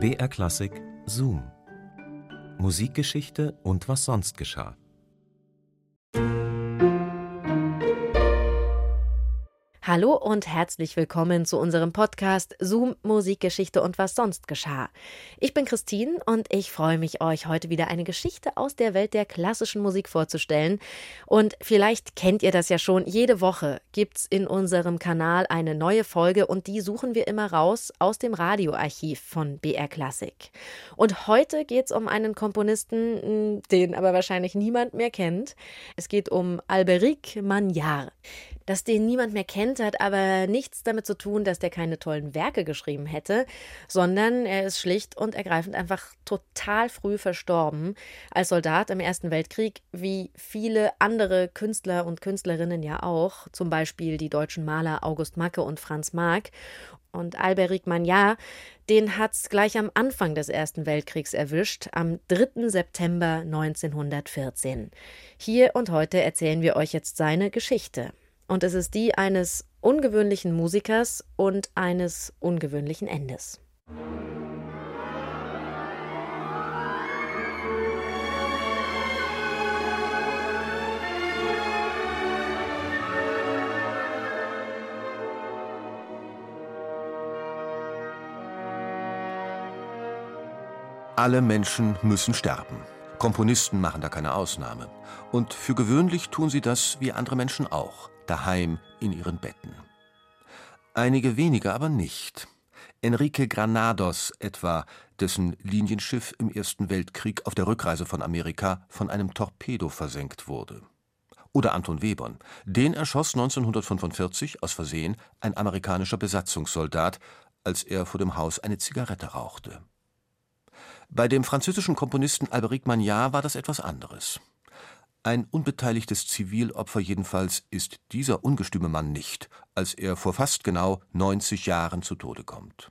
BR Klassik Zoom. Musikgeschichte und was sonst geschah. Hallo und herzlich willkommen zu unserem Podcast Zoom Musikgeschichte und was sonst geschah. Ich bin Christine und ich freue mich, euch heute wieder eine Geschichte aus der Welt der klassischen Musik vorzustellen. Und vielleicht kennt ihr das ja schon, jede Woche gibt es in unserem Kanal eine neue Folge und die suchen wir immer raus aus dem Radioarchiv von BR Classic. Und heute geht es um einen Komponisten, den aber wahrscheinlich niemand mehr kennt. Es geht um Alberic Magnard. Dass den niemand mehr kennt, hat aber nichts damit zu tun, dass der keine tollen Werke geschrieben hätte, sondern er ist schlicht und ergreifend einfach total früh verstorben als Soldat im Ersten Weltkrieg, wie viele andere Künstler und Künstlerinnen ja auch, zum Beispiel die deutschen Maler August Macke und Franz Marc. Und Alberic Magnard, den hat's gleich am Anfang des Ersten Weltkriegs erwischt, am 3. September 1914. Hier und heute erzählen wir euch jetzt seine Geschichte und es ist die eines ungewöhnlichen Musikers und eines ungewöhnlichen Endes. Alle Menschen müssen sterben. Komponisten machen da keine Ausnahme. Und für gewöhnlich tun sie das wie andere Menschen auch daheim in ihren Betten. Einige wenige aber nicht. Enrique Granados etwa, dessen Linienschiff im Ersten Weltkrieg auf der Rückreise von Amerika von einem Torpedo versenkt wurde. Oder Anton Webern. Den erschoss 1945 aus Versehen ein amerikanischer Besatzungssoldat, als er vor dem Haus eine Zigarette rauchte. Bei dem französischen Komponisten Alberic Magnard war das etwas anderes. Ein unbeteiligtes Zivilopfer jedenfalls ist dieser ungestüme Mann nicht, als er vor fast genau 90 Jahren zu Tode kommt.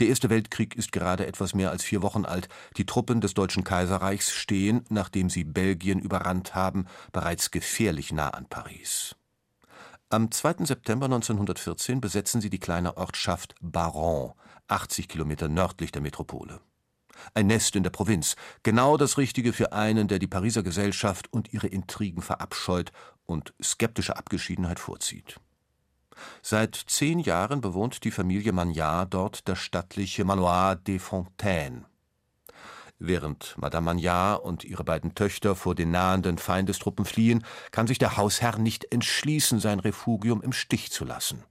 Der Erste Weltkrieg ist gerade etwas mehr als vier Wochen alt. Die Truppen des Deutschen Kaiserreichs stehen, nachdem sie Belgien überrannt haben, bereits gefährlich nah an Paris. Am 2. September 1914 besetzen sie die kleine Ortschaft Baron, 80 Kilometer nördlich der Metropole. Ein Nest in der Provinz, genau das Richtige für einen, der die Pariser Gesellschaft und ihre Intrigen verabscheut und skeptische Abgeschiedenheit vorzieht. Seit zehn Jahren bewohnt die Familie Magnard dort das stattliche Manoir des Fontaines. Während Madame Magnard und ihre beiden Töchter vor den nahenden Feindestruppen fliehen, kann sich der Hausherr nicht entschließen, sein Refugium im Stich zu lassen.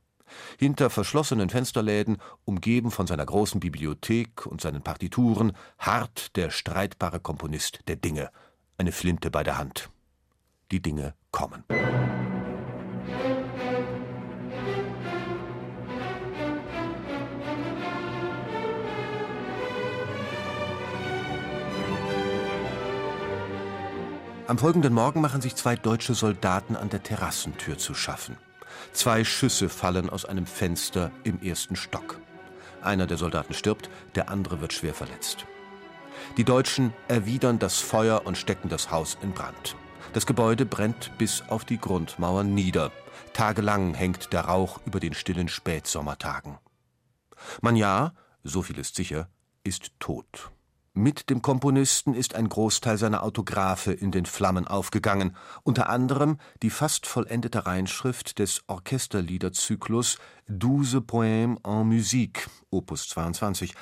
Hinter verschlossenen Fensterläden, umgeben von seiner großen Bibliothek und seinen Partituren, harrt der streitbare Komponist der Dinge, eine Flinte bei der Hand. Die Dinge kommen. Am folgenden Morgen machen sich zwei deutsche Soldaten an der Terrassentür zu schaffen. Zwei Schüsse fallen aus einem Fenster im ersten Stock. Einer der Soldaten stirbt, der andere wird schwer verletzt. Die Deutschen erwidern das Feuer und stecken das Haus in Brand. Das Gebäude brennt bis auf die Grundmauern nieder. Tagelang hängt der Rauch über den stillen Spätsommertagen. Magnard, so viel ist sicher, ist tot. Mit dem Komponisten ist ein Großteil seiner Autographe in den Flammen aufgegangen, unter anderem die fast vollendete Reinschrift des Orchesterliederzyklus Douze Poèmes en Musique, Opus 22,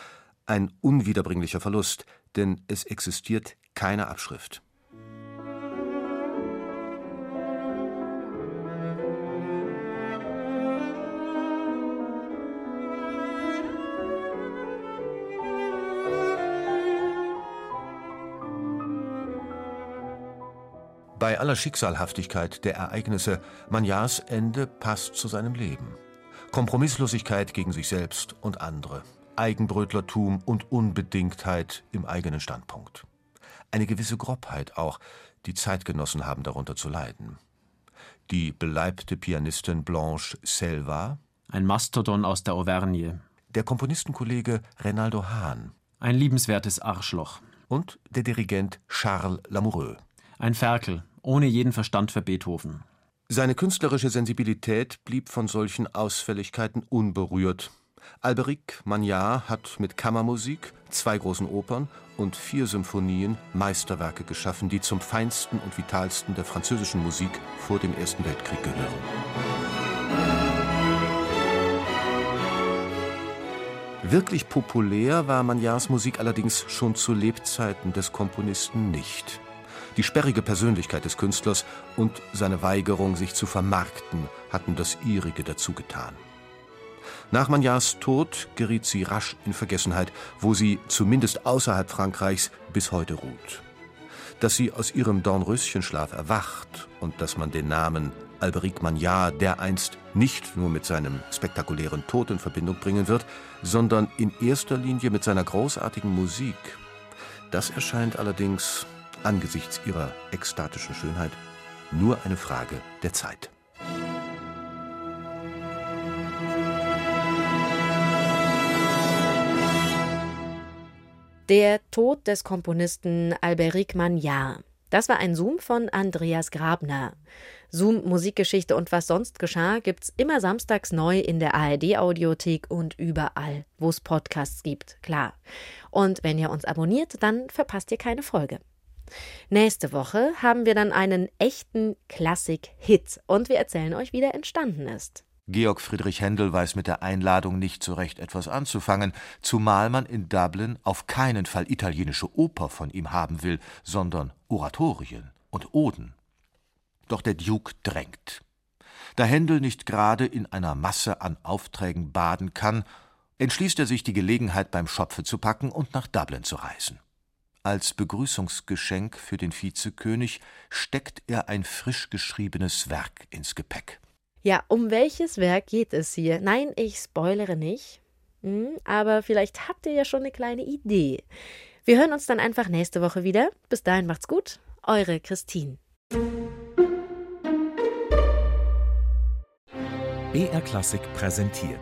ein unwiederbringlicher Verlust, denn es existiert keine Abschrift. Bei aller Schicksalhaftigkeit der Ereignisse, Magnards Ende passt zu seinem Leben. Kompromisslosigkeit gegen sich selbst und andere, Eigenbrötlertum und Unbedingtheit im eigenen Standpunkt. Eine gewisse Grobheit auch, die Zeitgenossen haben darunter zu leiden. Die beleibte Pianistin Blanche Selva, ein Mastodon aus der Auvergne, der Komponistenkollege Renaldo Hahn, ein liebenswertes Arschloch und der Dirigent Charles Lamoureux. Ein Ferkel, ohne jeden Verstand für Beethoven. Seine künstlerische Sensibilität blieb von solchen Ausfälligkeiten unberührt. Alberic Magnard hat mit Kammermusik, zwei großen Opern und vier Symphonien Meisterwerke geschaffen, die zum feinsten und vitalsten der französischen Musik vor dem Ersten Weltkrieg gehören. Wirklich populär war Magnards Musik allerdings schon zu Lebzeiten des Komponisten nicht. Die sperrige Persönlichkeit des Künstlers und seine Weigerung, sich zu vermarkten, hatten das ihrige dazu getan. Nach Magnards Tod geriet sie rasch in Vergessenheit, wo sie zumindest außerhalb Frankreichs bis heute ruht. Dass sie aus ihrem Dornröschenschlaf erwacht und dass man den Namen Alberic Magnard dereinst nicht nur mit seinem spektakulären Tod in Verbindung bringen wird, sondern in erster Linie mit seiner großartigen Musik. Das erscheint allerdings angesichts ihrer ekstatischen Schönheit nur eine Frage der Zeit. Der Tod des Komponisten Alberic Magnard. Das war ein Zoom von Andreas Grabner. Zoom Musikgeschichte und was sonst geschah gibt's immer samstags neu in der ARD Audiothek und überall, wo es Podcasts gibt, klar. Und wenn ihr uns abonniert, dann verpasst ihr keine Folge. Nächste Woche haben wir dann einen echten Klassik-Hit und wir erzählen euch, wie der entstanden ist. Georg Friedrich Händel weiß mit der Einladung nicht so recht etwas anzufangen, zumal man in Dublin auf keinen Fall italienische Oper von ihm haben will, sondern Oratorien und Oden. Doch der Duke drängt. Da Händel nicht gerade in einer Masse an Aufträgen baden kann, entschließt er sich, die Gelegenheit beim Schopfe zu packen und nach Dublin zu reisen. Als Begrüßungsgeschenk für den Vizekönig steckt er ein frisch geschriebenes Werk ins Gepäck. Ja, um welches Werk geht es hier? Nein, ich spoilere nicht. Hm, aber vielleicht habt ihr ja schon eine kleine Idee. Wir hören uns dann einfach nächste Woche wieder. Bis dahin macht's gut. Eure Christine. BR Klassik präsentiert.